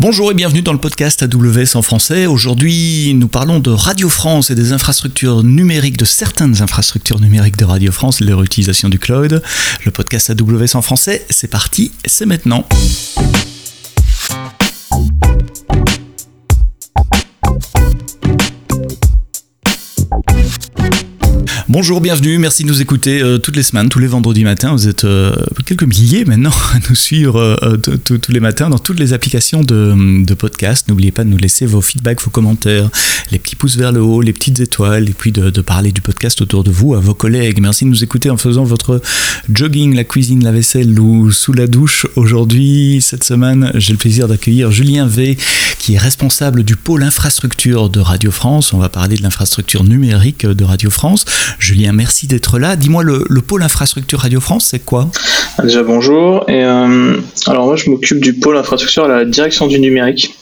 Bonjour et bienvenue dans le podcast AWS en français. Aujourd'hui, nous parlons de Radio France et des infrastructures numériques, de certaines infrastructures numériques de Radio France, leur utilisation du cloud. Le podcast AWS en français, c'est parti, c'est maintenant. Bonjour, bienvenue, merci de nous écouter euh, toutes les semaines, tous les vendredis matins. Vous êtes euh, quelques milliers maintenant à nous suivre euh, tous les matins dans toutes les applications de, podcast. N'oubliez pas de nous laisser vos feedbacks, vos commentaires, les petits pouces vers le haut, les petites étoiles, et puis de, de, parler du podcast autour de vous à vos collègues. Merci de nous écouter en faisant votre jogging, la cuisine, la vaisselle ou sous la douche. Aujourd'hui, cette semaine, j'ai le plaisir d'accueillir Julien V, qui est responsable du pôle infrastructure de Radio France. On va parler de l'infrastructure numérique de Radio France. Julien, merci d'être là. Dis-moi, le, pôle infrastructure Radio France, c'est quoi? Déjà bonjour. Euh, alors moi, je m'occupe du pôle infrastructure à la direction du numérique.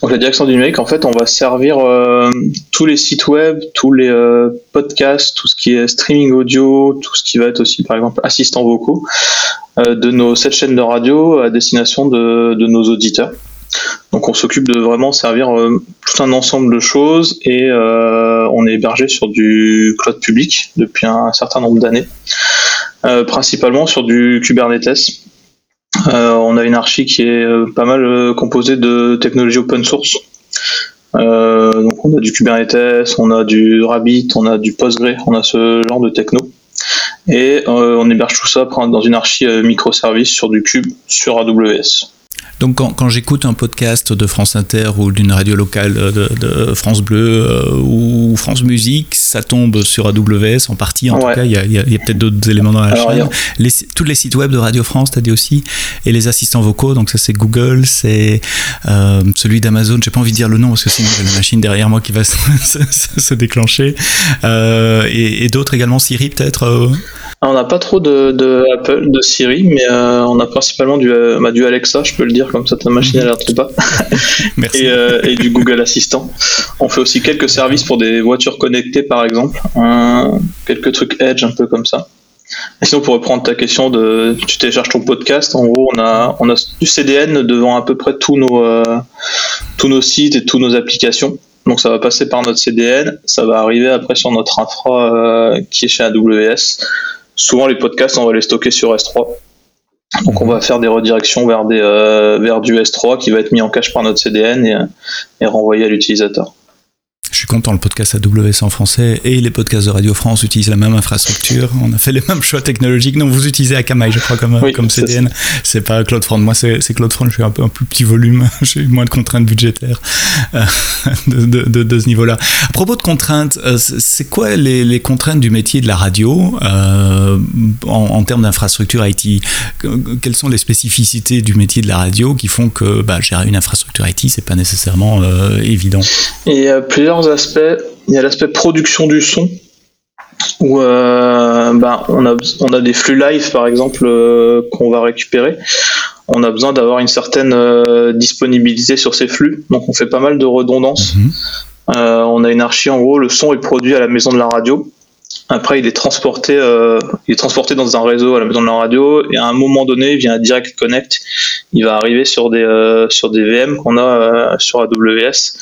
Donc la direction du numérique, en fait, on va servir euh, tous les sites web, tous les euh, podcasts, tout ce qui est streaming audio, tout ce qui va être aussi, par exemple, assistants vocaux, de nos sept chaînes de radio à destination de nos auditeurs. Donc on s'occupe de vraiment servir euh, tout un ensemble de choses et euh, on est hébergé sur du cloud public depuis un, certain nombre d'années, euh, principalement sur du Kubernetes. on a une archi qui est pas mal composée de technologies open source. donc on a du Kubernetes, on a du Rabbit, on a du Postgre, on a ce genre de techno. Et on héberge tout ça dans une archi microservice sur du Cube sur AWS. Donc quand, j'écoute un podcast de France Inter ou d'une radio locale de, France Bleu euh, ou France Musique, ça tombe sur AWS en partie. En tout cas, il y a, peut-être d'autres éléments dans la chaîne. Les, tous les sites web de Radio France, tu as dit aussi, et les assistants vocaux. Donc ça c'est Google, c'est euh, celui d'Amazon. J'ai pas envie de dire le nom parce que c'est la machine derrière moi qui va se, déclencher. Euh, et, et d'autres également, Siri peut-être. On n'a pas trop de, Apple, de Siri, mais euh, on a principalement du, euh, bah, du Alexa, je peux le dire, comme ça ta machine mhm. trop pas. Merci. Euh, et, du Google Assistant. On fait aussi quelques services pour des voitures connectées, par exemple. quelques trucs Edge, un peu comme ça. Et sinon, pour reprendre ta question de tu télécharges ton podcast, en gros, on a, on a du CDN devant à peu près tous nos, tous nos sites et toutes nos applications. Donc ça va passer par notre CDN, ça va arriver après sur notre infra qui est chez AWS souvent les podcasts, on va les stocker sur S3. Donc on va faire des redirections vers, euh, du S3 qui va être mis en cache par notre CDN et, et renvoyé à l'utilisateur. Je suis content, le podcast AWS en français et les podcasts de Radio France utilisent la même infrastructure. On a fait les mêmes choix technologiques. Non, vous utilisez Akamai, je crois, comme, comme CDN. C'est pas CloudFront. Moi, c'est CloudFront. Je suis un peu un plus petit volume. J'ai moins de contraintes budgétaires euh, de, de, de, ce niveau-là. À propos de contraintes, euh, c'est quoi les, les, contraintes du métier de la radio euh, en, en, termes d'infrastructure IT Quelles sont les spécificités du métier de la radio qui font que bah, gérer une infrastructure IT, c'est pas nécessairement euh, évident? Et plusieurs aspects. Il y a l'aspect production du son, où euh, ben, on, a, on a des flux live, par exemple, euh, qu'on va récupérer. On a besoin d'avoir une certaine euh, disponibilité sur ces flux, donc on fait pas mal de redondance. Mhm. on a une archi, en gros, le son est produit à la maison de la radio. Après, il est transporté, il est transporté dans un réseau à la maison de la radio, et à un moment donné, via un direct connect, il va arriver sur des sur des VM qu'on a sur AWS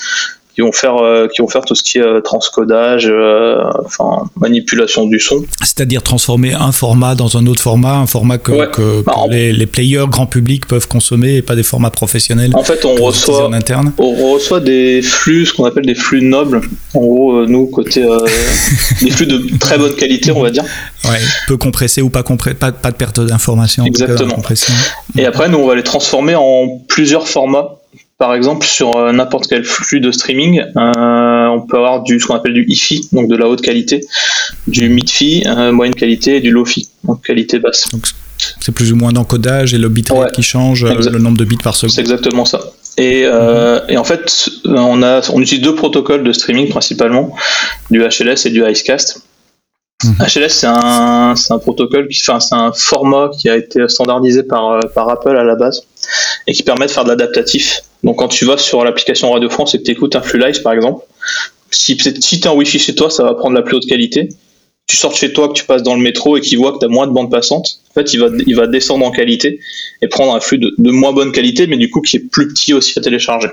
qui vont faire euh, qui vont faire tout ce qui est euh, transcodage, euh, enfin manipulation du son. C'est-à-dire transformer un format dans un autre format, un format que, que, bah, les, les, players grand public peuvent consommer et pas des formats professionnels. En fait, on reçoit en interne. On reçoit des flux, ce qu'on appelle des flux nobles. En gros, nous côté des flux de très bonne qualité, on va dire. Ouais, peu compressé ou pas compressé, pas, pas de perte d'information. Exactement. Et après, nous, on va les transformer en plusieurs formats par exemple, sur euh, n'importe quel flux de streaming, euh, on peut avoir du ce qu'on appelle du hi donc de la haute qualité, du mid-fi, euh, moyenne qualité, et du low-fi, donc qualité basse. c'est plus ou moins d'encodage et le bitrate qui change, le nombre de bits par seconde. C'est exactement ça. Et, et, en fait, on, a, on utilise deux protocoles de streaming principalement, du HLS et du Icecast. HLS, c'est un, un, protocole, qui, c'est un format qui a été standardisé par, par Apple à la base et qui permet de faire de l'adaptatif. Donc quand tu vas sur l'application Radio France et que tu écoutes un flux live par exemple, si, si tu es en Wi-Fi chez toi, ça va prendre la plus haute qualité. tu sors chez toi, que tu passes dans le métro et qu'il voit que tu as moins de bande passante, en fait, il va, descendre en qualité et prendre un flux de moins bonne qualité, mais du coup qui est plus petit aussi à télécharger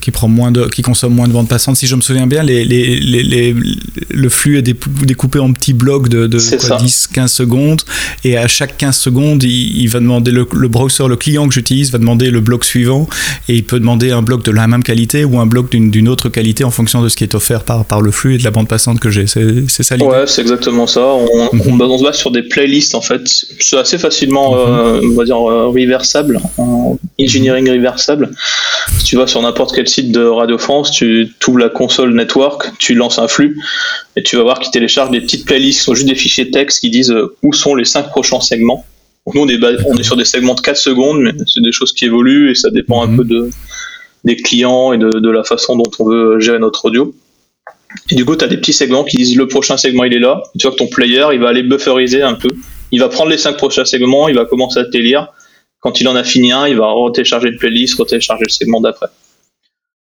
qui prend moins de, qui consomme moins de bande passante. Si je me souviens bien, les, les, les, le flux est découpé en petits blocs de, de 10-15 secondes, et à chaque 15 secondes, il, va demander le, browser, le client que j'utilise va demander le bloc suivant, et il peut demander un bloc de la même qualité ou un bloc d'une autre qualité en fonction de ce qui est offert par, par le flux et de la bande passante que j'ai. C'est ça l'idée? Ouais, c'est exactement ça. On, mhm. on, se base sur des playlists en fait. C'est assez facilement, euh, on va dire, euh, reversable, en engineering reversable. Si tu vas sur n'importe quel site de Radio France, tu ouvres la console network, tu lances un flux et tu vas voir qu'il télécharge des petites playlists qui sont juste des fichiers texte qui disent euh, où sont les cinq prochains segments. nous, on est, on est sur des segments de 4 secondes, mais c'est des choses qui évoluent et ça dépend un mhm. peu de, des clients et de, la façon dont on veut gérer notre audio. Et du coup, tu as des petits segments qui disent le prochain segment il est là. tu vois que ton player, il va aller bufferiser un peu. Il va prendre les cinq prochains segments, il va commencer à te lire. Quand il en a fini un, il va retélécharger le playlist, retélécharger le segment d'après.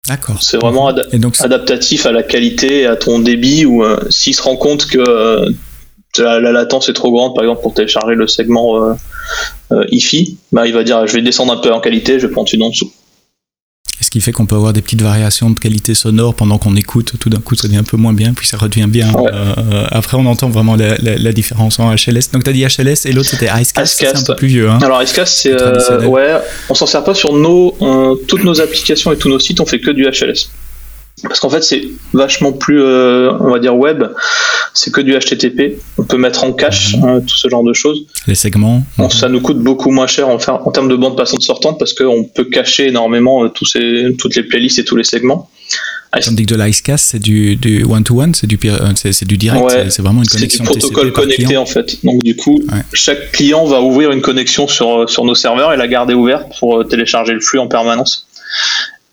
D'accord. C'est vraiment adaptatif à la qualité et à ton débit ou euh, s'il se rend compte que euh, la, latence est trop grande, par exemple pour télécharger le segment euh, IFI, bah, il va dire je vais descendre un peu en qualité, je vais prendre une en dessous ce qui fait qu'on peut avoir des petites variations de qualité sonore pendant qu'on écoute. Tout d'un coup, ça devient un peu moins bien, puis ça redevient bien. Euh, après, on entend vraiment la, différence en HLS. Donc, tu as dit HLS et l'autre, c'était Icecast. C'est un peu plus vieux. Hein. Alors, Icecast, c'est. Euh, ouais, on s'en sert pas sur nos, toutes nos applications et tous nos sites, on fait que du HLS. Parce qu'en fait, c'est vachement plus, euh, on va dire, web. C'est que du HTTP. On peut mettre en cache mhm. hein, tout ce genre de choses. Les segments. Bon, ça nous coûte beaucoup moins cher en, en termes de bande passante sortante parce qu'on peut cacher énormément euh, tous ces, toutes les playlists et tous les segments. Tandis que de l'IceCast, c'est du one-to-one, c'est du, euh, c'est, du direct, c'est vraiment une connexion. C'est du protocole connecté en fait. Donc du coup, chaque client va ouvrir une connexion sur, sur nos serveurs et la garder ouverte pour télécharger le flux en permanence.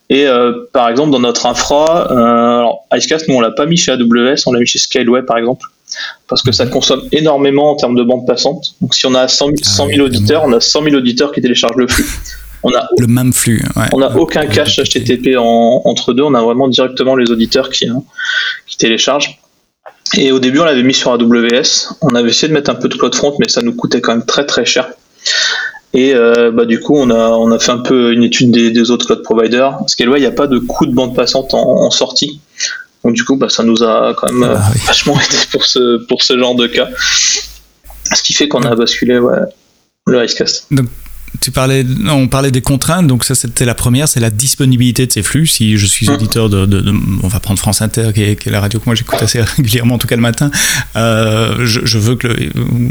Et euh, par exemple, dans notre infra, euh, alors Icecast, nous on l'a pas mis chez AWS, on l'a mis chez Scaleway par exemple, parce que ça mhm. consomme énormément en termes de bande passante. Donc si on a 100 000, ah auditeurs, on a 100 000 auditeurs qui téléchargent le flux. On a le même flux. Ouais. On n'a aucun cache HTTP entre deux, on a vraiment directement les auditeurs qui, hein, qui téléchargent. Et au début, on l'avait mis sur AWS. On avait essayé de mettre un peu de CloudFront, mais ça nous coûtait quand même très très cher. Et euh, bah, du coup, on a, on a fait un peu une étude des, autres cloud providers. Parce qu'il n'y a pas de coût de bande passante en, sortie. Donc du coup, bah, ça nous a quand même ah euh, vachement aidé pour ce, pour ce genre de cas. Ce qui fait qu'on a basculé ouais, le Icecast. Donc on parlait des contraintes, donc ça c'était la première, c'est la disponibilité de ces flux. Si je suis auditeur de, on va prendre France Inter, qui est, la radio que moi j'écoute assez régulièrement, en tout cas le matin, euh, je, veux que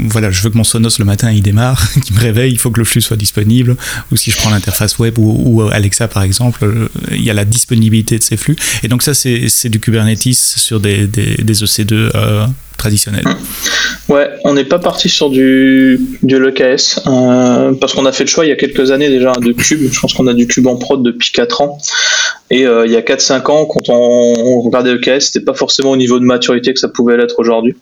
voilà, je veux que mon Sonos le matin il démarre, qu'il me réveille, il faut que le flux soit disponible. Ou si je prends l'interface web ou, Alexa par exemple, il y a la disponibilité de ces flux. Et donc ça c'est du Kubernetes sur des, des, des EC2 euh, traditionnel. Ouais, on n'est pas parti sur du, du LKS euh, parce qu'on a fait le choix il y a quelques années déjà de Cube. Je pense qu'on a du Cube en prod depuis 4 ans. Et euh, il y a 4-5 ans, quand on, regardait LKS, c'était pas forcément au niveau de maturité que ça pouvait l'être aujourd'hui.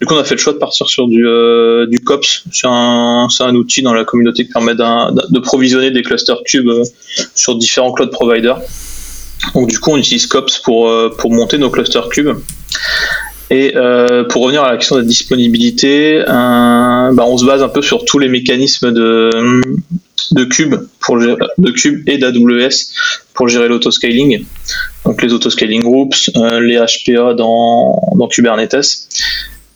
Du coup, on a fait le choix de partir sur du, euh, du COPS. C'est un, un, outil dans la communauté qui permet de provisionner des clusters Cube sur différents cloud providers. Donc du coup, on utilise COPS pour, pour monter nos clusters Cube. Et euh, pour revenir à la question de la disponibilité, bah, on se base un peu sur tous les mécanismes de, de Cube, pour, de Cube et d'AWS pour gérer l'autoscaling. Donc les autoscaling groups, euh, les HPA dans, dans Kubernetes.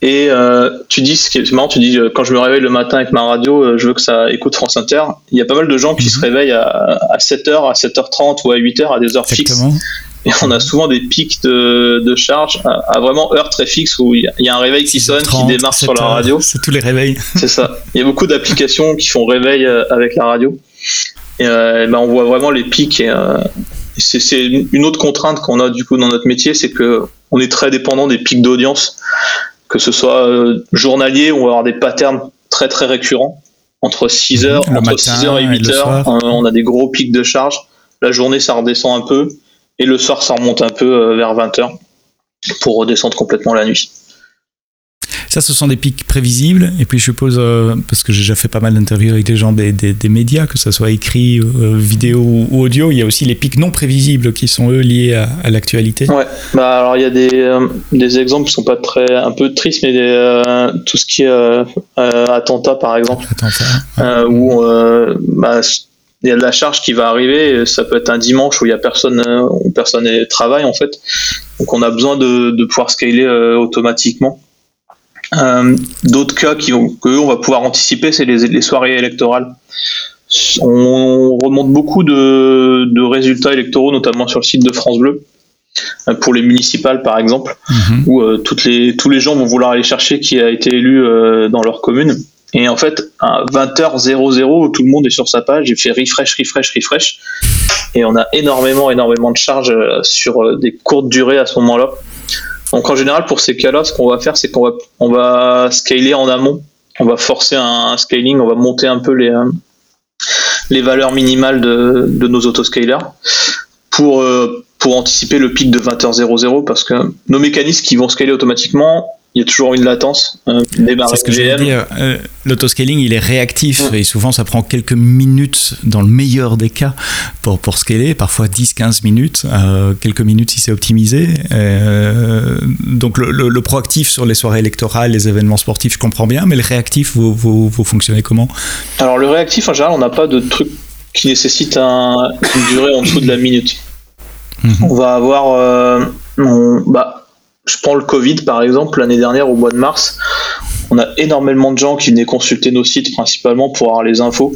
Et euh, tu dis, ce qui est marrant, tu dis, quand je me réveille le matin avec ma radio, je veux que ça écoute France Inter. Il y a pas mal de gens qui mhm. se réveillent à, à 7h, à 7h30 ou à 8h à des heures fixes et on a souvent des pics de, de charge à, vraiment heure très fixe où il y, a un réveil qui sonne, qui démarre sur la radio. C'est tous les réveils. C'est ça. Il y a beaucoup d'applications qui font réveil euh, avec la radio. Et, euh, ben on voit vraiment les pics. Et, euh, c'est une autre contrainte qu'on a du coup dans notre métier, c'est que on est très dépendant des pics d'audience, que ce soit journalier ou on va avoir des patterns très très récurrents entre 6 heures, entre 6 heures et 8 heures, on a des gros pics de charge. La journée, ça redescend un peu. Et le soir, ça remonte un peu euh, vers 20h pour redescendre complètement la nuit. Ça, ce sont des pics prévisibles. Et puis, je suppose, euh, parce que j'ai déjà fait pas mal d'interviews avec des gens des, des, médias, que ce soit écrit, euh, vidéo ou audio, il y a aussi les pics non prévisibles qui sont eux liés à, l'actualité. Ouais, bah alors il y a des, des exemples qui sont pas très, un peu tristes, mais tout ce qui est attentat par exemple, attentat, où bah, il y a de la charge qui va arriver. Ça peut être un dimanche où il y a personne, euh, où personne travaille en fait. Donc on a besoin de, de pouvoir scaler euh, automatiquement. Euh, D'autres cas qui vont, que on va pouvoir anticiper, c'est les, les, soirées électorales. On remonte beaucoup de, de, résultats électoraux, notamment sur le site de France Bleu, euh, pour les municipales par exemple, mhm. où toutes les, tous les gens vont vouloir aller chercher qui a été élu dans leur commune. Et en fait, à 20h00, tout le monde est sur sa page, il fait refresh, refresh, refresh. Et on a énormément, énormément de charges euh, sur euh, des courtes durées à ce moment-là. Donc en général, pour ces cas-là, ce qu'on va faire, c'est qu'on va, on va scaler en amont. On va forcer un, scaling, on va monter un peu les, euh, les valeurs minimales de, nos autoscalers pour, pour anticiper le pic de 20h00 parce que nos mécanismes qui vont scaler automatiquement, il y a toujours une latence. Euh, c'est ce que dire. Euh, l'autoscaling, il est réactif et souvent ça prend quelques minutes dans le meilleur des cas pour, pour scaler, parfois 10-15 minutes, euh, quelques minutes si c'est optimisé. donc le, proactif sur les soirées électorales, les événements sportifs, je comprends bien, mais le réactif, vous, vous, fonctionnez comment? Alors le réactif, en général, on n'a pas de truc qui nécessite un, une durée en dessous de la minute. Mhm. On va avoir... bah, je prends le Covid par exemple, l'année dernière au mois de mars, on a énormément de gens qui venaient consulter nos sites principalement pour avoir les infos,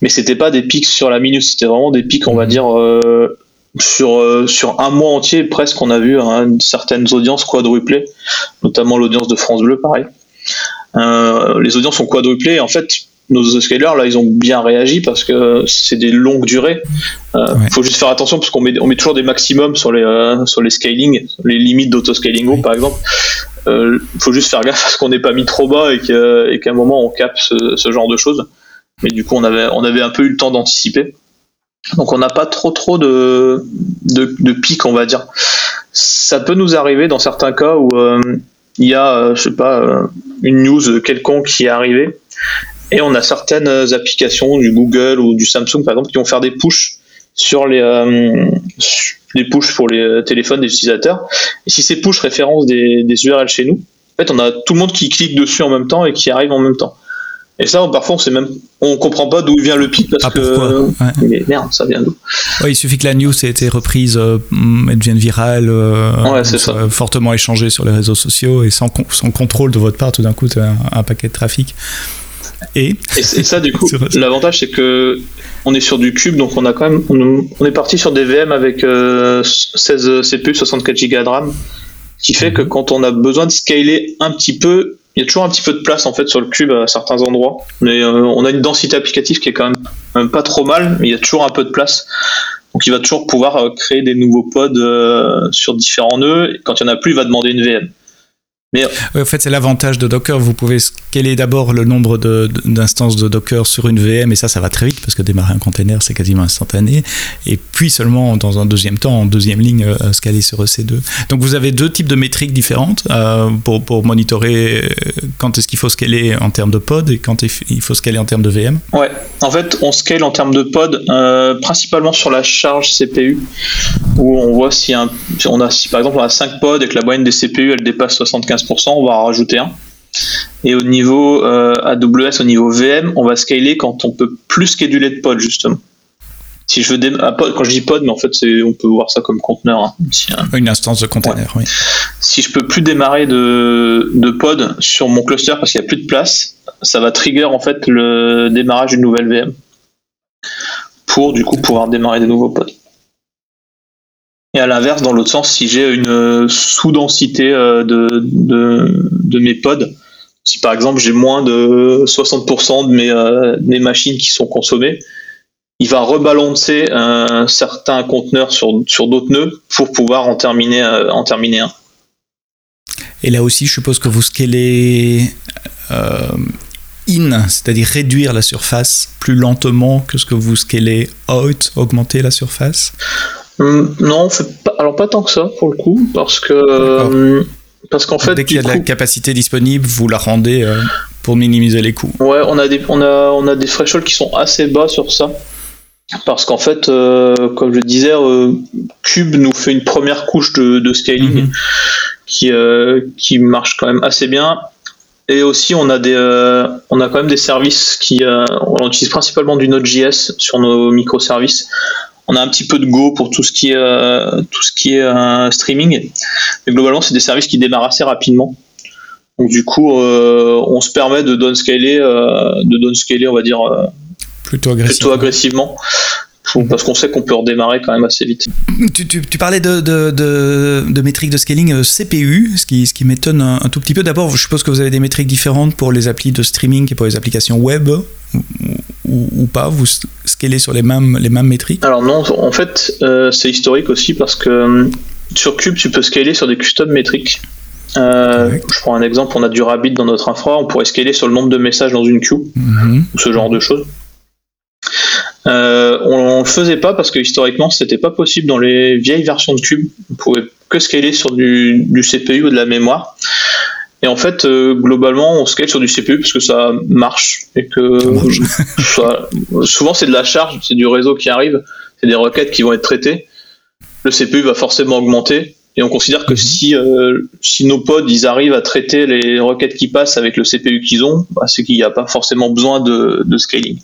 mais c'était pas des pics sur la minute, c'était vraiment des pics, on va dire, euh, sur, euh, sur un mois entier presque, on a vu hein, certaines audiences quadruplées, notamment l'audience de France Bleu, pareil. Euh, les audiences sont quadruplées, en fait, nos scalers là ils ont bien réagi parce que c'est des longues durées. Il euh, faut juste faire attention parce qu'on met, on met toujours des maximums sur les, euh, sur les scaling, les limites d'auto-scaling par exemple. Il euh, faut juste faire gaffe parce qu'on n'est pas mis trop bas et qu'à un moment on capte ce, genre de choses. Mais du coup on avait, on avait un peu eu le temps d'anticiper. Donc on n'a pas trop trop de, de, de pics on va dire. Ça peut nous arriver dans certains cas où il y a, je sais pas, une news quelconque qui est arrivée et on a certaines applications du Google ou du Samsung par exemple qui vont faire des push sur les, euh, les push pour les téléphones des utilisateurs. Et si ces push référencent des, des URL chez nous, en fait on a tout le monde qui clique dessus en même temps et qui arrive en même temps. Et ça, parfois, on sait même, on comprend pas d'où vient le pic parce ah, que mais merde, ça vient d'où? Il suffit que la news ait été reprise, euh, elle devienne virale, euh, fortement échangée sur les réseaux sociaux et sans, sans contrôle de votre part, tout d'un coup, un, un paquet de trafic. Et, et, ça, du coup, l'avantage, c'est que on est sur du cube, donc on a quand même, on, est parti sur des VM avec 16 euh, CPU, 64 Go de RAM, qui fait que mhm. quand on a besoin de scaler un petit peu, il y a toujours un petit peu de place en fait sur le cube à certains endroits, mais euh, on a une densité applicative qui est quand même, pas trop mal, mais il y a toujours un peu de place. Donc il va toujours pouvoir euh, créer des nouveaux pods sur différents nœuds. Et quand il n'y en a plus, il va demander une VM. Mais en fait, c'est l'avantage de Docker. Vous pouvez scaler d'abord le nombre d'instances de, Docker sur une VM, et ça, ça va très vite parce que démarrer un container, c'est quasiment instantané. Et puis seulement, dans un deuxième temps, en deuxième ligne, euh, scaler sur EC2. Donc vous avez deux types de métriques différentes euh, pour, pour, monitorer euh, quand est-ce qu'il faut scaler en termes de pod et quand il faut scaler en termes de VM. Ouais, en fait, on scale en termes de pod principalement sur la charge CPU, où on voit si, un, on a, si par exemple on a 5 pods et que la moyenne des CPU elle dépasse 75 on va en rajouter un. Et au niveau euh, AWS, au niveau VM, on va scaler quand on peut plus scheduler de pod justement. Si je veux ah, quand je dis pod, mais en fait on peut voir ça comme conteneur. Hein. Une instance de container, oui. Si je peux plus démarrer de, de pod sur mon cluster parce qu'il n'y a plus de place, ça va trigger en fait le démarrage d'une nouvelle VM pour du coup pouvoir démarrer des nouveaux pods. Et à l'inverse, dans l'autre sens, si j'ai une euh, sous-densité euh, de, de, mes pods, si par exemple j'ai moins de 60% de mes, euh, machines qui sont consommées, il va rebalancer un certain conteneur sur, sur d'autres nœuds pour pouvoir en terminer, en terminer un. Et là aussi, je suppose que vous scalez in, c'est-à-dire réduire la surface plus lentement que ce que vous scalez out, augmenter la surface Hum, non, pas, alors pas tant que ça pour le coup, parce que hum, parce qu'en fait, dès qu'il y a de la capacité disponible, vous la rendez pour minimiser les coûts. Ouais, on a des, on a, on a des thresholds qui sont assez bas sur ça. Parce qu'en fait, comme je disais, Cube nous fait une première couche de, scaling mhm. qui, qui marche quand même assez bien. Et aussi, on a des, euh, on a quand même des services qui, euh, on utilise principalement du Node.js sur nos microservices. On a un petit peu de Go pour tout ce qui est, euh, tout ce qui est streaming. Mais globalement, c'est des services qui démarrent assez rapidement. Donc du coup, on se permet de downscaler, de downscaler, on va dire, plutôt, agressivement. plutôt agressivement parce qu'on sait qu'on peut redémarrer quand même assez vite. Tu, parlais de, de, métriques de scaling euh, CPU, ce qui, ce qui m'étonne un, tout petit peu. D'abord, je suppose que vous avez des métriques différentes pour les applis de streaming et pour les applications web ou, pas Vous scalez sur les mêmes, les mêmes métriques? Alors non, en fait, euh, c'est historique aussi parce que euh, sur Cube, tu peux scaler sur des custom métriques. je prends un exemple, on a du Rabbit dans notre infra, on pourrait scaler sur le nombre de messages dans une queue, mhm. ou ce genre de choses. Euh, on, le faisait pas parce que historiquement c'était pas possible dans les vieilles versions de Cube. On pouvait que scaler sur du, CPU ou de la mémoire. Et en fait, euh, globalement, on scale sur du CPU parce que ça marche et que souvent c'est de la charge, c'est du réseau qui arrive, c'est des requêtes qui vont être traitées. Le CPU va forcément augmenter et on considère que mhm. si, euh, si nos pods ils arrivent à traiter les requêtes qui passent avec le CPU qu'ils ont, bah, c'est qu'il n'y a pas forcément besoin de, de scaling.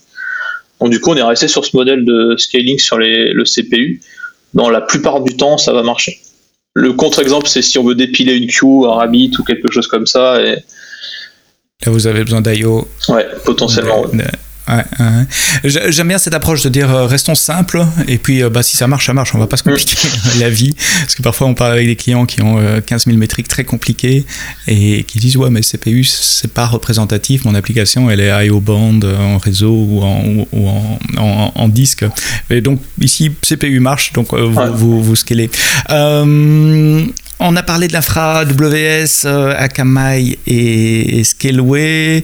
Donc du coup, on est resté sur ce modèle de scaling sur le CPU. Dans la plupart du temps, ça va marcher. Le contre-exemple, c'est si on veut dépiler une queue, un Rabbit ou quelque chose comme ça. Et... Là, vous avez besoin d'IO. Ouais, potentiellement. J'aime bien cette approche de dire euh, restons simples et puis euh, bah, si ça marche, ça marche. On va pas se compliquer la vie parce que parfois on parle avec des clients qui ont 15 euh, 000 métriques très compliquées et qui disent ouais mais CPU c'est pas représentatif. Mon application elle est IO band en réseau ou en, ou en, en, disque. Et donc ici CPU marche donc vous, vous, vous scalez. On a parlé de l'infra AWS, euh, Akamai et, Scaleway.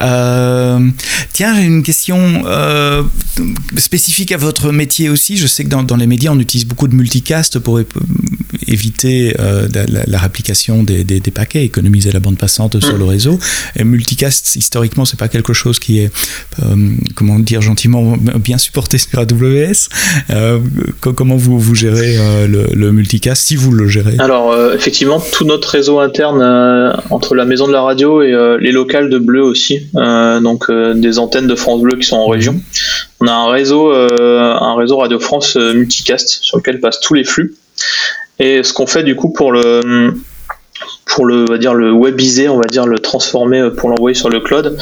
Euh, tiens, j'ai une question euh, spécifique à votre métier aussi. Je sais que dans, les médias, on utilise beaucoup de multicast pour éviter la, réplication des, paquets, économiser la bande passante sur le réseau. Et multicast, historiquement, c'est pas quelque chose qui est, comment dire gentiment, bien supporté sur AWS. comment vous, vous gérez le, le, multicast, si vous le gérez? Alors, euh, effectivement, tout notre réseau interne euh, entre la maison de la radio et euh, les locales de Bleu aussi, donc des antennes de France Bleu qui sont en région. On a un réseau, un réseau Radio France multicast sur lequel passent tous les flux. Et ce qu'on fait du coup pour le pour le, on va dire le webiser, on va dire le transformer pour l'envoyer sur le cloud,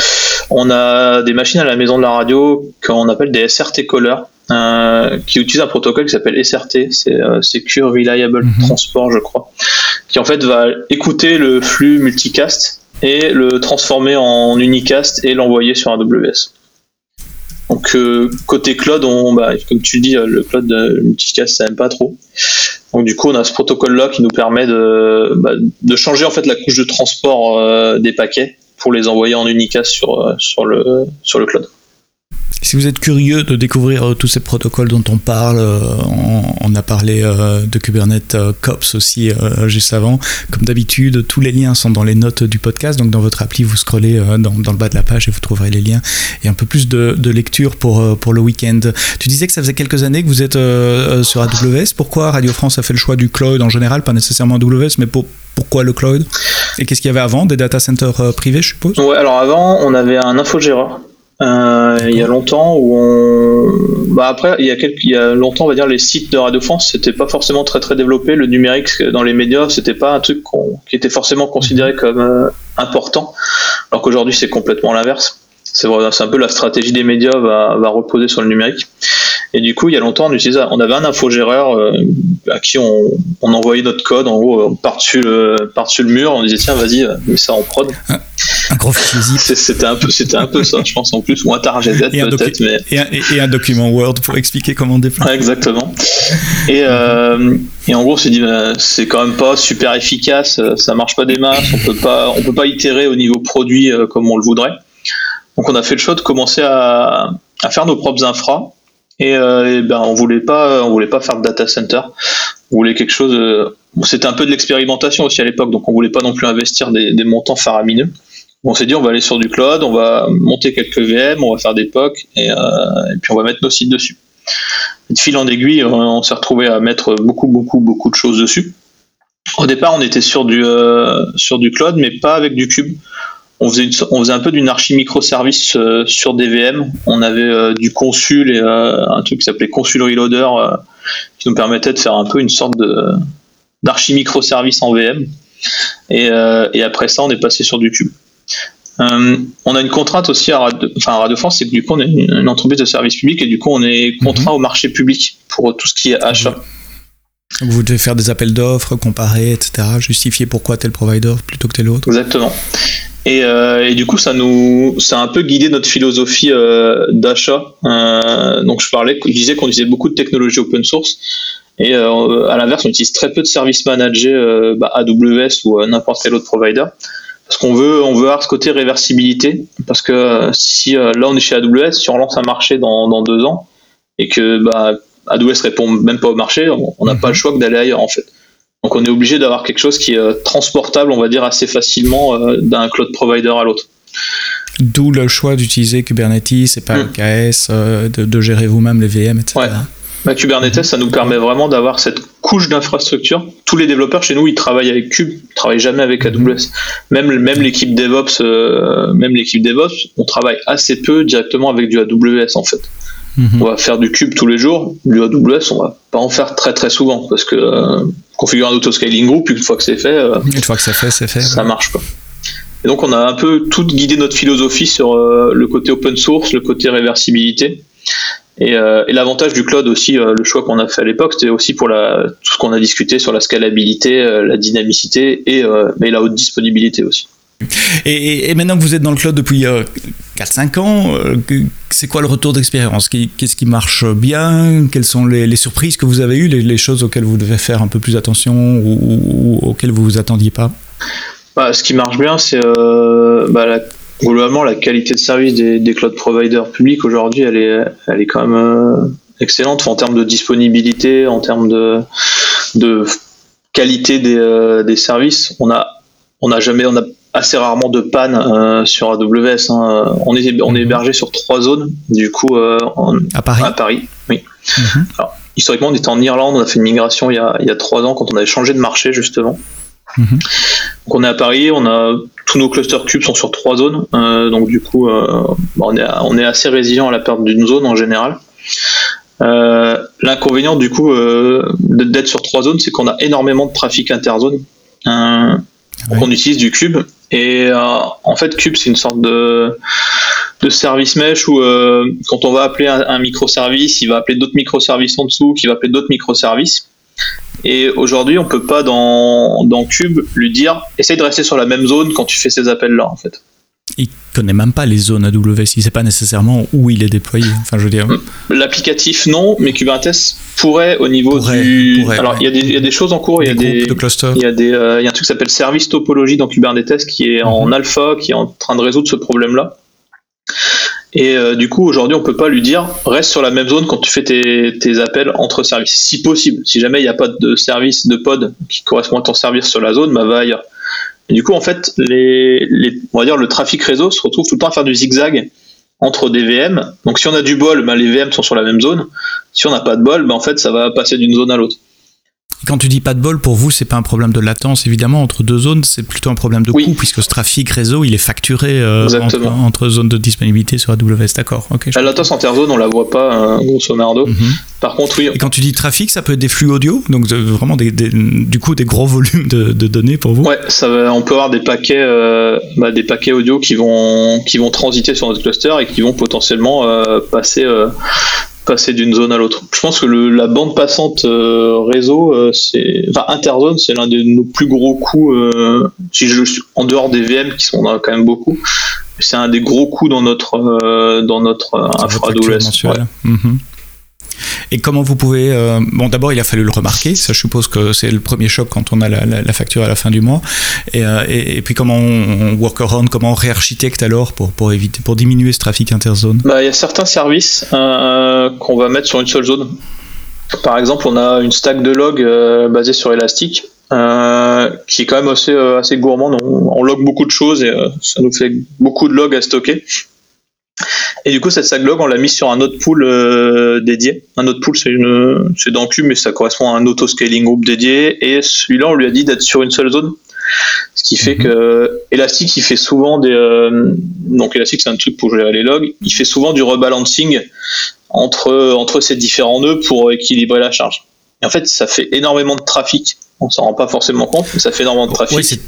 on a des machines à la maison de la radio qu'on appelle des SRT callers euh, qui utilise un protocole qui s'appelle SRT, c'est euh, Secure Reliable mhm. Transport, je crois, qui en fait va écouter le flux multicast et le transformer en unicast et l'envoyer sur AWS. Donc euh, côté cloud, on, bah, comme tu dis, le cloud multicast ça aime pas trop. Donc du coup, on a ce protocole-là qui nous permet de, bah, de changer en fait la couche de transport des paquets pour les envoyer en unicast sur, sur, le, sur le cloud. Si vous êtes curieux de découvrir euh, tous ces protocoles dont on parle, euh, on, a parlé euh, de Kubernetes COPS aussi juste avant. Comme d'habitude, tous les liens sont dans les notes du podcast. Donc dans votre appli, vous scrollez dans, le bas de la page et vous trouverez les liens et un peu plus de, lecture pour, pour le week-end. Tu disais que ça faisait quelques années que vous êtes sur AWS. Pourquoi Radio France a fait le choix du cloud en général, pas nécessairement AWS, mais pourquoi le cloud? Et qu'est-ce qu'il y avait avant Des data centers privés, je suppose? Ouais, alors avant, on avait un infogéreur euh, il y a longtemps où on bah après il y a quelques il y a longtemps on va dire les sites de Radio France c'était pas forcément très très développé. Le numérique dans les médias c'était pas un truc qui était forcément considéré mhm. comme euh, important. Alors qu'aujourd'hui c'est complètement l'inverse. C'est c'est un peu la stratégie des médias va, va reposer sur le numérique et du coup, il y a longtemps, on, utilisait, on avait un infogéreur euh, à qui on, on, envoyait notre code. En gros, par-dessus le, par le mur, on disait tiens, vas-y, mets ça en prod. Un, gros fusil. C'était un peu, c'était un peu ça, je pense en plus, ou un target peut-être, mais et un, et un, document Word pour expliquer comment déployer. exactement. Et, euh, et en gros, on s'est dit bah, c'est quand même pas super efficace, ça marche pas des masses, on peut pas, on peut pas itérer au niveau produit euh, comme on le voudrait. Donc, on a fait le choix de commencer à, à faire nos propres infras Et, ben on voulait pas, voulait pas faire de data center. On voulait quelque chose. c'était un peu de l'expérimentation aussi à l'époque, donc on voulait pas non plus investir des, montants faramineux. On s'est dit on va aller sur du cloud, on va monter quelques VM, on va faire des POC et, et puis on va mettre nos sites dessus. de fil en aiguille, on s'est retrouvé à mettre beaucoup, beaucoup, beaucoup de choses dessus. Au départ, on était sur du, euh, sur du cloud, mais pas avec du cube. On faisait, on faisait un peu d'une archi microservice euh, sur des VM. On avait euh, du consul et un truc qui s'appelait consul reloader qui nous permettait de faire un peu une sorte de d'archi microservice en VM. Et, et, après ça, on est passé sur du cube. on a une contrainte aussi à Radio, enfin, Radio France, c'est que du coup, on est une, entreprise de service public et du coup, on est contraint mhm. au marché public pour tout ce qui est achat. Vous devez faire des appels d'offres, comparer, etc., justifier pourquoi tel provider plutôt que tel autre. Exactement. Et, euh, et, du coup, ça nous, ça a un peu guidé notre philosophie euh, d'achat. Euh, donc, je parlais, je disais qu'on utilisait beaucoup de technologies open source. Et euh, à l'inverse, on utilise très peu de services managés bah, AWS ou n'importe quel autre provider. Parce qu'on veut, on veut avoir ce côté réversibilité. Parce que si là, on est chez AWS, si on lance un marché dans, dans deux ans, et que bah, AWS répond même pas au marché, on n'a pas le mhm. choix que d'aller ailleurs en fait. Donc on est obligé d'avoir quelque chose qui est euh, transportable, on va dire, assez facilement euh, d'un cloud provider à l'autre. D'où le choix d'utiliser Kubernetes et pas hmm. Euh, de, gérer vous-même les VM, etc. Ouais. Bah, Kubernetes, ça nous permet vraiment d'avoir cette couche d'infrastructure. Tous les développeurs chez nous, ils travaillent avec Kube, ils travaillent jamais avec mhm. AWS. Même, même l'équipe DevOps, même l'équipe DevOps, on travaille assez peu directement avec du AWS en fait. Mhm. On va faire du cube tous les jours. Du AWS, on va pas en faire très très souvent parce que euh, configurer un auto-scaling group, une fois que c'est fait, euh, une fois que c'est fait, c'est fait. Ça marche pas. Et donc on a un peu tout guidé notre philosophie sur euh, le côté open source, le côté réversibilité. Et, et l'avantage du cloud aussi, le choix qu'on a fait à l'époque, c'était aussi pour la, tout ce qu'on a discuté sur la scalabilité, la dynamicité et mais la haute disponibilité aussi. Et, maintenant que vous êtes dans le cloud depuis 4-5 euh, ans, euh, c'est quoi le retour d'expérience Qu'est-ce qui marche bien Quelles sont les, surprises que vous avez eues, les, choses auxquelles vous devez faire un peu plus attention ou, auxquelles vous vous attendiez pas bah, Ce qui marche bien, c'est euh, bah, globalement la qualité de service des, cloud providers publics aujourd'hui, elle est, elle est quand même excellente en termes de disponibilité, en termes de, qualité des, services. On a on n'a jamais, assez rarement de panne euh, sur AWS. Hein. On, est, on est mhm. hébergé sur trois zones, du coup, euh, à Paris. À Paris, oui. Mhm. historiquement, on était en Irlande, on a fait une migration il y a, il y a trois ans quand on avait changé de marché, justement. Mhm. Donc on est à Paris, on a tous nos clusters cubes sont sur trois zones, euh, donc du coup, bah, on, est, on est assez résilient à la perte d'une zone en général. L'inconvénient du coup d'être sur trois zones, c'est qu'on a énormément de trafic interzone. Donc on utilise du cube et euh, en fait cube c'est une sorte de, de service mesh où euh, quand on va appeler un, microservice, il va appeler d'autres microservices en dessous, qui va appeler d'autres microservices. Et aujourd'hui on peut pas dans, dans cube lui dire essaye de rester sur la même zone quand tu fais ces appels là en fait il connaît même pas les zones AWS, il sait pas nécessairement où il est déployé. Enfin, je veux dire. L'applicatif non, mais Kubernetes pourrait au niveau du. Alors, il y, a des choses en cours. Il y a des. Il y a des. Euh, il y a un truc qui s'appelle service topologie dans Kubernetes qui est en mhm. alpha, qui est en train de résoudre ce problème-là. Et euh, du coup, aujourd'hui, on peut pas lui dire reste sur la même zone quand tu fais tes, tes appels entre services. Si possible, si jamais il n'y a pas de service de pod qui correspond à ton service sur la zone, bah va ailleurs. Du coup, en fait, les, on va dire le trafic réseau se retrouve tout le temps à faire du zigzag entre des VM. Donc, si on a du bol, ben, les VM sont sur la même zone. Si on n'a pas de bol, ben, en fait, ça va passer d'une zone à l'autre. Quand tu dis pas de bol, pour vous, c'est pas un problème de latence, évidemment, entre deux zones, c'est plutôt un problème de coût, puisque ce trafic réseau, il est facturé euh, entre, zones de disponibilité sur AWS, d'accord. la latence interzone, on la voit pas, hein, grosso merdo. Mhm. Par contre, oui. Et quand tu dis trafic, ça peut être des flux audio, donc vraiment des, du coup des gros volumes de, données pour vous? Ouais, ça on peut avoir des paquets, euh, bah, des paquets audio qui vont, qui vont transiter sur notre cluster et qui vont potentiellement euh, passer passer d'une zone à l'autre. Je pense que le, la bande passante euh, réseau, euh, c'est, enfin interzone, c'est l'un de nos plus gros coûts. Euh, si je en dehors des VM qui sont quand même beaucoup, c'est un des gros coûts dans notre dans notre infra mhm. Et comment vous pouvez... Euh, bon, d'abord, il a fallu le remarquer. Ça, je suppose que c'est le premier choc quand on a la, facture à la fin du mois. Et, euh, et, puis, comment on, work around, comment on réarchitecte alors pour, pour, éviter, pour diminuer ce trafic interzone? Bah, Il y a certains services euh, qu'on va mettre sur une seule zone. Par exemple, on a une stack de log basée sur Elastic. qui est quand même assez, assez gourmande. On, on, log beaucoup de choses et ça nous fait beaucoup de logs à stocker. Et du coup, cette log, on l'a mis sur un autre pool euh, dédié. Un autre pool, c'est une, c'est dans Cube, mais ça correspond à un auto-scaling group dédié. Et celui-là, on lui a dit d'être sur une seule zone. Ce qui fait mhm. que Elastic, il fait souvent des, euh, donc Elastic, c'est un truc pour gérer les logs. Il fait souvent du rebalancing entre, entre ces différents nœuds pour équilibrer la charge. Et en fait, ça fait énormément de trafic on s'en rend pas forcément compte, mais ça fait énormément de trafic. Oui, c'est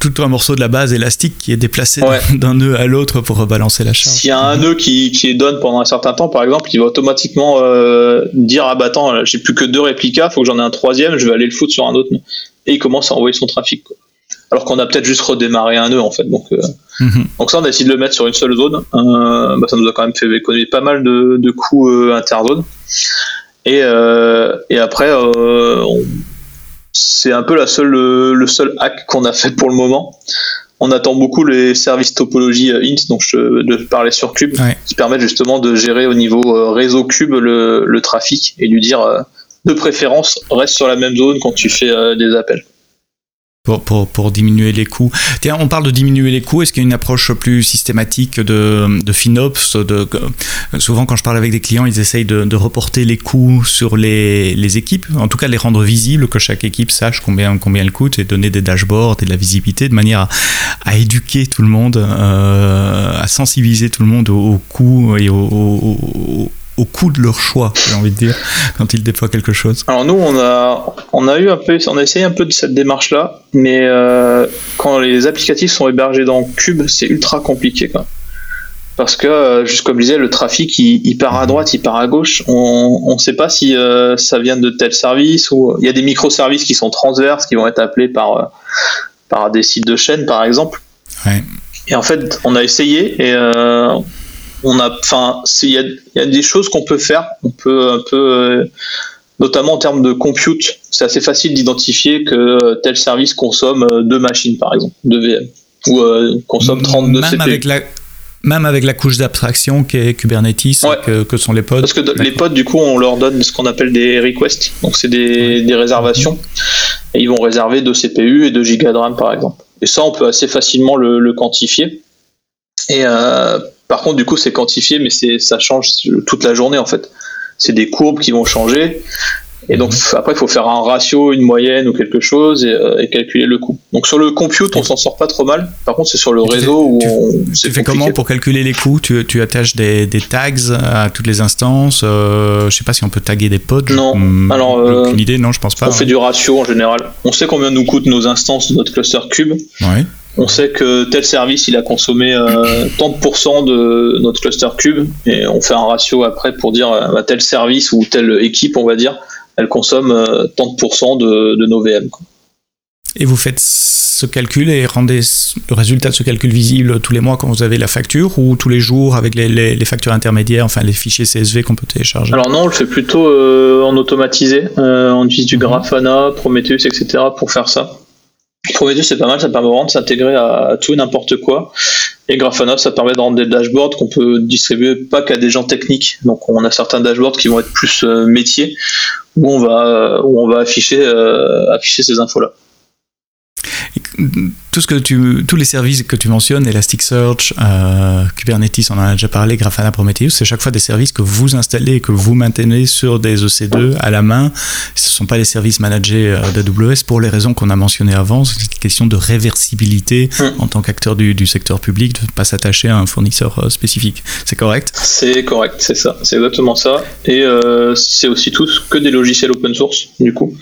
tout un morceau de la base élastique qui est déplacé d'un nœud à l'autre pour rebalancer la charge. S'il y a un nœud qui, qui donne pendant un certain temps, par exemple, il va automatiquement euh, dire ah bah attends, j'ai plus que deux réplicas, faut que j'en ai un troisième, je vais aller le foutre sur un autre nœud. Et il commence à envoyer son trafic. Alors qu'on a peut-être juste redémarré un nœud en fait. Donc, euh, mhm. donc ça, on a essayé de le mettre sur une seule zone. Euh, bah, ça nous a quand même fait économiser pas mal de, de coûts interzones. Et, et après, on c'est un peu la seule, le seul hack qu'on a fait pour le moment. On attend beaucoup les services topologie euh, int, dont je, parlais sur Cube, qui permettent justement de gérer au niveau euh, réseau Cube le, trafic et lui dire euh, de préférence reste sur la même zone quand tu fais des appels pour, pour, diminuer les coûts. Tiens, on parle de diminuer les coûts. Est-ce qu'il y a une approche plus systématique de, de FinOps de, Souvent, quand je parle avec des clients, ils essayent de, de reporter les coûts sur les, les, équipes, en tout cas les rendre visibles, que chaque équipe sache combien, combien elle coûte et donner des dashboards et de la visibilité de manière à, à éduquer tout le monde, euh, à sensibiliser tout le monde aux, coûts et aux, au coût de leur choix, j'ai envie de dire, quand ils déploient quelque chose Alors nous, on a, on a eu un peu, on a essayé un peu de cette démarche-là, mais euh, quand les applicatifs sont hébergés dans Cube, c'est ultra compliqué Parce que, euh, juste comme je disais, le trafic, il, part à droite, il part à gauche. On ne sait pas si euh, ça vient de tel service ou il y a des microservices qui sont transverses, qui vont être appelés par, par des sites de chaîne, par exemple. Et en fait, on a essayé et on a, enfin, il y a, des choses qu'on peut faire. On peut un peu, euh, notamment en termes de compute, c'est assez facile d'identifier que tel service consomme euh, deux machines, par exemple, deux VM, ou euh, consomme 32 même CPU. Avec la, même avec la couche d'abstraction qui est Kubernetes, que, sont les pods. Parce que les pods, du coup, on leur donne ce qu'on appelle des requests, donc c'est des, réservations, et ils vont réserver deux CPU et deux gigas de RAM, par exemple. Et ça, on peut assez facilement le, quantifier. Et par contre, du coup, c'est quantifié, mais c'est ça change toute la journée en fait. C'est des courbes qui vont changer. Et donc mhm. après, il faut faire un ratio, une moyenne ou quelque chose euh, et, calculer le coût. Donc sur le compute, on s'en sort pas trop mal. Par contre, c'est sur le réseau où on. Tu fais comment pour calculer les coûts? Tu, tu, attaches des, des, tags à toutes les instances. Euh, je sais pas si on peut taguer des pods. Non. Hmm, Alors. Euh, idée, non, je pense pas. On fait du ratio en général. On sait combien nous coûtent nos instances de notre cluster cube. Ouais on sait que tel service il a consommé euh, tant de de notre cluster cube et on fait un ratio après pour dire euh, bah, tel service ou telle équipe on va dire elle consomme euh, tant de, de, nos VM. Et vous faites ce calcul et rendez le résultat de ce calcul visible tous les mois quand vous avez la facture ou tous les jours avec les, factures intermédiaires, enfin les fichiers CSV qu'on peut télécharger? Alors non, on le fait plutôt en automatisé. on utilise du Grafana, Prometheus, etc. pour faire ça. Prometheus, c'est pas mal, ça permet vraiment de s'intégrer à, tout et n'importe quoi. Et Grafana, ça permet de rendre des dashboards qu'on peut distribuer pas qu'à des gens techniques. Donc on a certains dashboards qui vont être plus euh, métiers, où on va, où on va afficher, euh, afficher ces infos-là tout ce que tu, tous les services que tu mentionnes, Elasticsearch, euh, Kubernetes, on en a déjà parlé, Grafana, Prometheus, c'est chaque fois des services que vous installez et que vous maintenez sur des EC2 à la main. Ce ne sont pas les services managés euh, d'AWS pour les raisons qu'on a mentionnées avant. C'est une question de réversibilité hmm. en tant qu'acteur du, du, secteur public, de ne pas s'attacher à un fournisseur euh, spécifique. C'est correct? C'est correct, c'est ça. C'est exactement ça. Et euh, c'est aussi tous que des logiciels open source, du coup.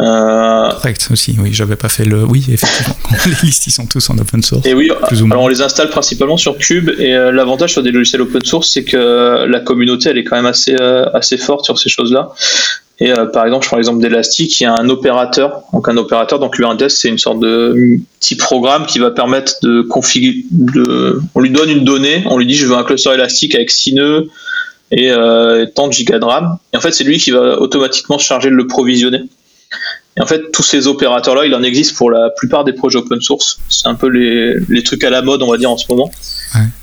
Euh, Correct aussi, oui, j'avais pas fait le. Oui, effectivement, les listes ils sont tous en open source. Et oui, alors on les installe principalement sur Cube et euh, l'avantage sur des logiciels open source, c'est que la communauté elle est quand même assez, euh, assez forte sur ces choses-là. Et par exemple, je prends l'exemple d'Elastic, il y a un opérateur, donc un opérateur, donc Kubernetes, c'est une sorte de petit programme qui va permettre de configurer. De, on lui donne une donnée, on lui dit je veux un cluster élastique avec 6 nœuds, et tant de gigas de RAM. Et en fait, c'est lui qui va automatiquement se charger de le provisionner. Et en fait, tous ces opérateurs-là, il en existe pour la plupart des projets open source. C'est un peu les, les, trucs à la mode, on va dire, en ce moment.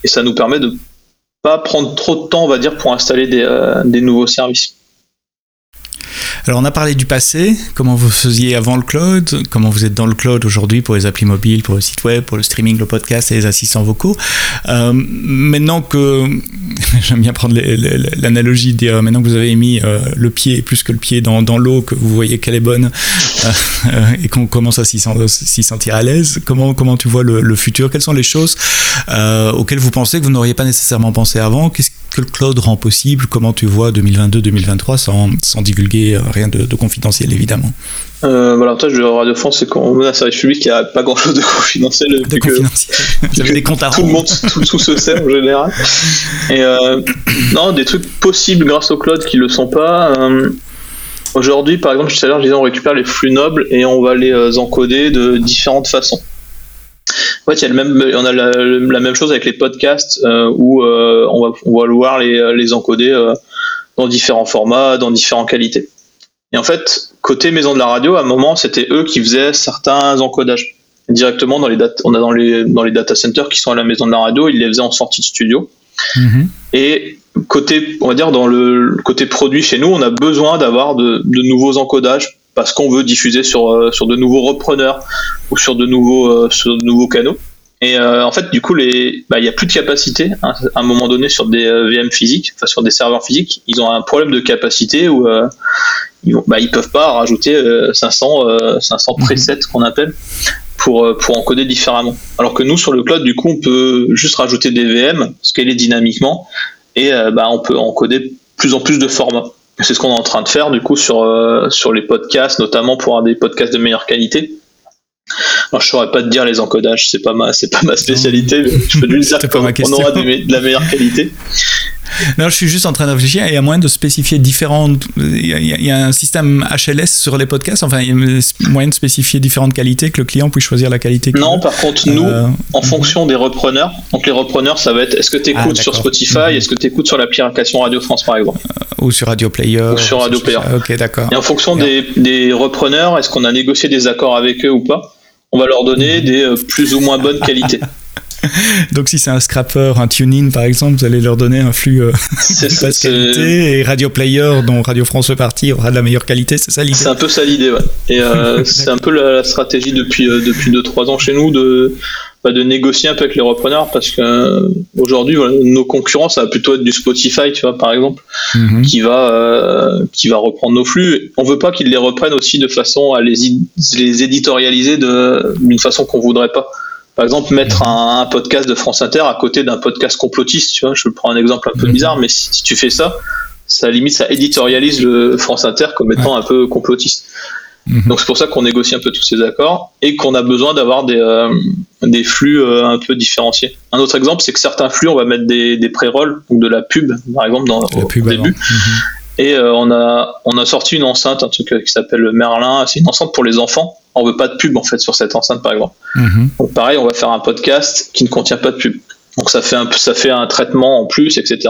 Et ça nous permet de pas prendre trop de temps, on va dire, pour installer des, des nouveaux services. Alors on a parlé du passé, comment vous faisiez avant le cloud, comment vous êtes dans le cloud aujourd'hui pour les applis mobiles, pour le site web, pour le streaming, le podcast et les assistants vocaux. Euh, maintenant que j'aime bien prendre l'analogie dire maintenant que vous avez mis euh, le pied plus que le pied dans, dans l'eau, que vous voyez qu'elle est bonne euh, et qu'on commence à s'y sentir à l'aise, comment, comment tu vois le, le futur Quelles sont les choses auxquelles vous pensez que vous n'auriez pas nécessairement pensé avant? Qu'est-ce que le cloud rend possible? Comment tu vois 2022-2023 sans, sans divulguer rien de, confidentiel évidemment. Euh, voilà, l'avantage de Radio France, c'est qu'on a un service public qui a pas grand chose de confidentiel. De confidentiel. Vous avez des comptes à Tout le monde, tout, se sait en général. Et euh, non, des trucs possibles grâce au cloud qui le sont pas. Euh, aujourd'hui, par exemple, tout à l'heure, je disais, on récupère les flux nobles et on va les euh, encoder de différentes façons. En fait, il y a le même, on a la, même chose avec les podcasts où on va, on va voir les, les encoder dans différents formats, dans différentes qualités. Et en fait, côté maison de la radio, à un moment, c'était eux qui faisaient certains encodages directement dans les data, on a dans les dans les data centers qui sont à la maison de la radio, ils les faisaient en sortie de studio. Mhm. Et côté, on va dire dans le côté produit chez nous, on a besoin d'avoir de, de, nouveaux encodages parce qu'on veut diffuser sur euh, sur de nouveaux repreneurs ou sur de nouveaux euh, sur de nouveaux canaux. Et euh, en fait, du coup, bah, il y a plus de capacité hein, à un moment donné sur des VM physiques, enfin sur des serveurs physiques. Ils ont un problème de capacité où ils, vont, bah, peuvent pas rajouter 500, 500 mhm. presets qu'on appelle pour, euh, pour encoder différemment. Alors que nous, sur le cloud, du coup, on peut juste rajouter des VM, scaler dynamiquement, et euh, bah, on peut encoder plus en plus de formats. C'est ce qu'on est en train de faire, du coup, sur, euh, sur les podcasts, notamment pour avoir des podcasts de meilleure qualité. Alors, je saurais pas te dire les encodages, c'est pas ma, c'est pas ma spécialité, mais je peux juste dire qu'on aura de la meilleure qualité. Non, je suis juste en train de réfléchir. Il y a moyen de spécifier différentes. Il y, a, un système HLS sur les podcasts. Enfin, il y a moyen de spécifier différentes qualités que le client puisse choisir la qualité. Non, par contre, nous, euh, en fonction des repreneurs. Donc les repreneurs, ça va être est-ce que tu écoutes ah, sur Spotify, mhm. est-ce que tu écoutes sur l'application Radio France, par exemple, euh, ou sur Radio Player. Ou sur Radio Player. Ok, d'accord. Et en fonction des, des repreneurs, est-ce qu'on a négocié des accords avec eux ou pas On va leur donner des euh, plus ou moins bonnes qualités. Donc si c'est un scrapper, un tuning par exemple, vous allez leur donner un flux euh, de basse qualité et Radio Player dont Radio France fait partie aura de la meilleure qualité, c'est ça l'idée C'est un peu ça l'idée, ouais. Et euh, c'est un peu la, stratégie depuis euh, depuis 2-3 ans chez nous de bah, de négocier un peu avec les repreneurs parce que euh, aujourd'hui nos concurrents ça va plutôt être du Spotify tu vois par exemple mhm. qui va euh, qui va reprendre nos flux on veut pas qu'ils les reprennent aussi de façon à les, les éditorialiser d'une façon qu'on voudrait pas par exemple, mettre un, podcast de France Inter à côté d'un podcast complotiste, tu vois, je prends un exemple un peu mhm. bizarre, mais si, tu fais ça, ça limite, ça éditorialise le France Inter comme étant un peu complotiste. Mhm. Donc c'est pour ça qu'on négocie un peu tous ces accords et qu'on a besoin d'avoir des, euh, des flux euh, un peu différenciés. Un autre exemple, c'est que certains flux, on va mettre des, des pré-rolls, ou de la pub, par exemple, dans, au, début. Mhm. Et euh, on, a, on a sorti une enceinte, un truc qui s'appelle Merlin. C'est une enceinte pour les enfants. On veut pas de pub en fait sur cette enceinte par exemple. Mhm. Donc pareil, on va faire un podcast qui ne contient pas de pub. Donc ça fait un, ça fait un traitement en plus, etc.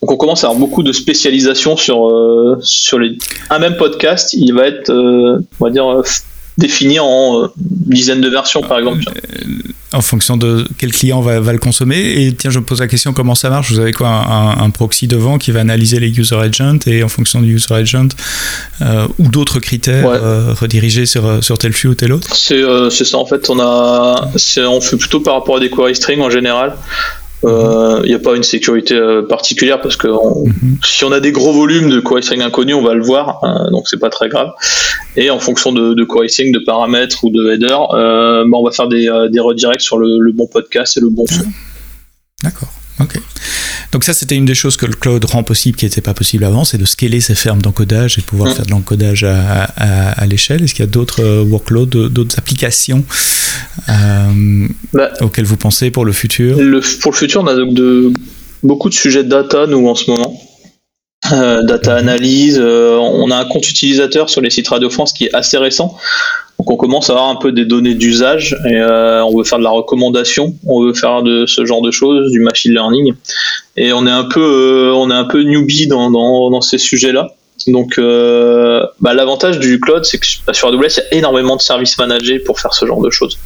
Donc on commence à avoir beaucoup de spécialisation sur, euh, sur les... un même podcast. Il va être, euh, on va dire, défini en euh, dizaines de versions, par exemple. Euh, en fonction de quel client va, va, le consommer. Et tiens, je me pose la question comment ça marche? Vous avez quoi un, proxy devant qui va analyser les user agents et en fonction du user agent euh, ou d'autres critères rediriger sur, sur tel flux ou tel autre? C'est ça en fait. On, a, on fait plutôt par rapport à des query strings en général. Il euh, n'y a pas une sécurité euh, particulière parce que mhm. si on a des gros volumes de query string inconnus, on va le voir, hein, donc c'est pas très grave. Et en fonction de, de query string, de paramètres ou de header, euh, bah, on va faire des, des redirects sur le, le, bon podcast et le bon son. D'accord. Ok. Donc ça, c'était une des choses que le cloud rend possible qui n'était pas possible avant, c'est de scaler ces fermes d'encodage et de pouvoir mm. faire de l'encodage à, à, l'échelle. Est-ce qu'il y a d'autres euh, workloads, d'autres applications euh, bah, auxquelles vous pensez pour le futur? Le, Pour le futur, on a de, beaucoup de sujets de data, nous, en ce moment. Euh, data analyse, on a un compte utilisateur sur les sites Radio France qui est assez récent. Donc on commence à avoir un peu des données d'usage et on veut faire de la recommandation, on veut faire de ce genre de choses, du machine learning. Et on est un peu, on est un peu newbie dans, dans, dans ces sujets-là. Donc, euh, bah, l'avantage du cloud, c'est que sur AWS, il y a énormément de services managés pour faire ce genre de choses.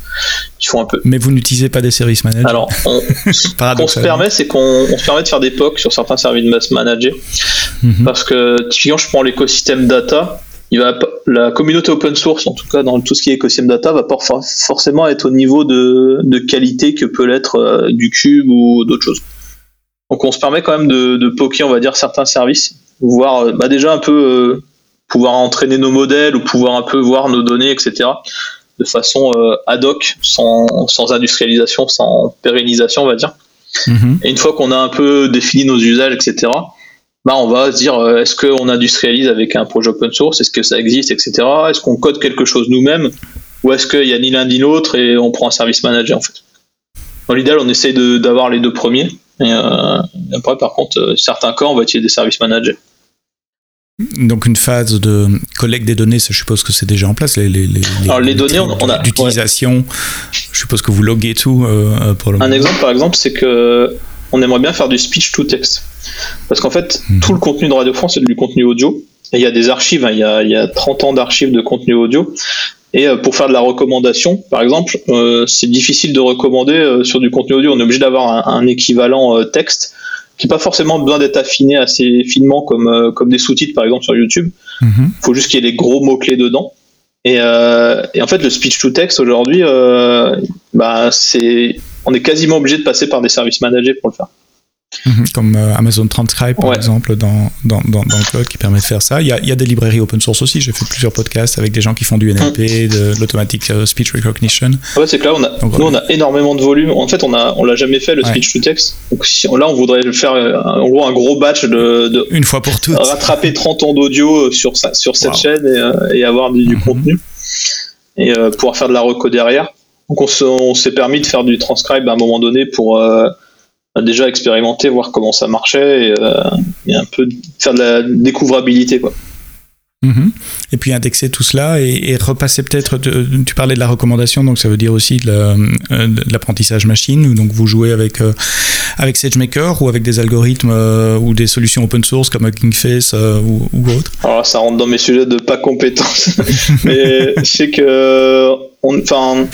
Ils font un peu. Mais vous n'utilisez pas des services managés Alors, on, ce qu'on se permet, c'est qu'on se permet de faire des POC sur certains services managés. Mhm. Parce que, typiquement, je prends l'écosystème data. Il va, la communauté open source, en tout cas dans tout ce qui est écosystème data, va pas forcément être au niveau de, de qualité que peut l'être euh, du cube ou d'autres choses. Donc on se permet quand même de, de poker, on va dire, certains services voir euh, bah déjà un peu euh, pouvoir entraîner nos modèles ou pouvoir un peu voir nos données, etc. de façon euh, ad hoc, sans, sans, industrialisation, sans pérennisation, on va dire. Mhm. Et une fois qu'on a un peu défini nos usages, etc., bah on va se dire est-ce qu'on industrialise avec un projet open source, est-ce que ça existe, etc. Est-ce qu'on code quelque chose nous-mêmes? Ou est-ce qu'il y a ni l'un ni l'autre et on prend un service manager en fait? Dans l'idéal, on essaye d'avoir les deux premiers. Et après, par contre, certains cas, on va utiliser des services managers. Donc une phase de collecte des données, je suppose que c'est déjà en place. Les, les, les, Alors les données, on, a d'utilisation. Je suppose que vous loguez tout euh, euh, pour le. Un exemple, par exemple, c'est que on aimerait bien faire du speech to text, parce qu'en fait, mhm. tout le contenu de Radio France c'est du contenu audio. Et il y a des archives, hein, il, y a, il, y a, 30 ans d'archives de contenu audio. Et euh, pour faire de la recommandation, par exemple, c'est difficile de recommander sur du contenu audio. On est obligé d'avoir un, un, équivalent texte qui pas forcément besoin d'être affiné assez finement comme, euh, comme des sous-titres par exemple sur YouTube. Il mhm. faut juste qu'il y ait les gros mots-clés dedans. Et, euh, et, en fait, le speech to text aujourd'hui, euh, bah, c'est, on est quasiment obligé de passer par des services managés pour le faire. Mhm, comme euh, Amazon Transcribe par exemple dans, dans, dans, le cloud qui permet de faire ça. Il y, a, il y a des librairies open source aussi. J'ai fait plusieurs podcasts avec des gens qui font du NLP, mm. de l'automatic euh, speech recognition. Ouais, c'est clair. On a, nous, on a énormément de volume. En fait, on a, on l'a jamais fait le speech to text. Donc si, là, on voudrait le faire euh, en gros un gros batch de, de une fois pour toutes. Rattraper 30 ans d'audio sur sur cette chaîne et, et, avoir du, mm-hmm. contenu et pouvoir faire de la reco derrière. Donc on, s'est permis de faire du transcribe à un moment donné pour déjà expérimenter, voir comment ça marchait et, euh, un peu faire de la découvrabilité. Quoi. Mhm. Et puis indexer tout cela et, repasser peut-être, tu parlais de la recommandation, donc ça veut dire aussi de euh, l'apprentissage machine, donc vous jouez avec, euh, avec SageMaker ou avec des algorithmes ou des solutions open source comme Hugging Face ou, ou, autre? Alors ça rentre dans mes sujets de pas compétence, mais je sais que, enfin,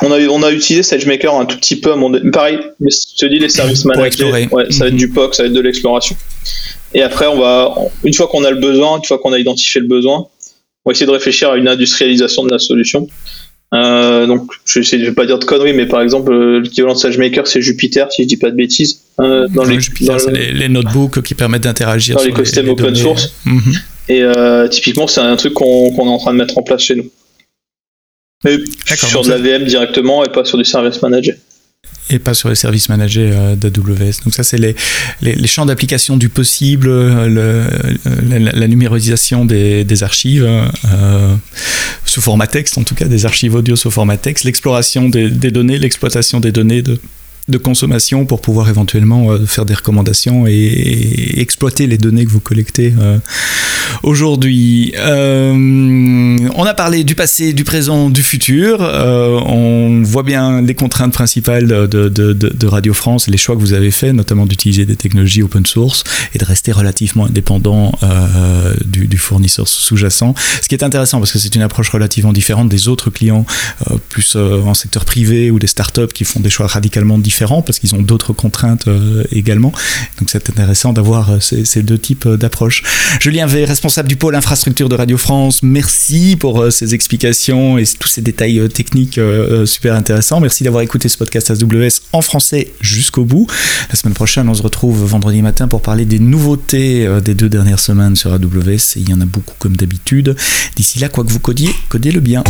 on a, on a utilisé SageMaker un tout petit peu à mon Pareil, je te dis les services managés, ouais, ça va être du mhm. POC, ça va être de l'exploration. Et après, on va, une fois qu'on a le besoin, une fois qu'on a identifié le besoin, on va essayer de réfléchir à une industrialisation de la solution. Euh, donc, je ne vais pas dire de conneries, mais par exemple, euh, l'équivalent de SageMaker, c'est Jupyter, si je dis pas de bêtises. Euh, dans les, Jupyter, c'est les, notebooks qui permettent d'interagir dans l'écosystème open source. Mhm. Et typiquement, c'est un truc qu'on est en train de mettre en place chez nous. Mais sur de la VM directement et pas sur du service manager et pas sur les services managés euh, d'AWS. Donc ça, c'est les, les, champs d'application du possible, euh, le, la, numérisation des, des archives euh, sous format texte, en tout cas des archives audio sous format texte, l'exploration des, des données, l'exploitation des données de, de consommation pour pouvoir éventuellement euh, faire des recommandations et, exploiter les données que vous collectez euh, aujourd'hui. Euh, on a parlé du passé, du présent, du futur. on voit bien les contraintes principales de, Radio France, les choix que vous avez faits, notamment d'utiliser des technologies open source et de rester relativement indépendant du, fournisseur sous-jacent. Ce qui est intéressant parce que c'est une approche relativement différente des autres clients, plus en secteur privé ou des startups qui font des choix radicalement différents parce qu'ils ont d'autres contraintes euh, également. Donc c'est intéressant d'avoir euh, ces, deux types euh, d'approches. Julien V, responsable du pôle infrastructure de Radio France, merci pour ces explications et tous ces détails techniques super intéressants. Merci d'avoir écouté ce podcast AWS en français jusqu'au bout. La semaine prochaine, on se retrouve vendredi matin pour parler des nouveautés des deux dernières semaines sur AWS. Et il y en a beaucoup comme d'habitude. D'ici là, quoi que vous codiez, codez-le bien.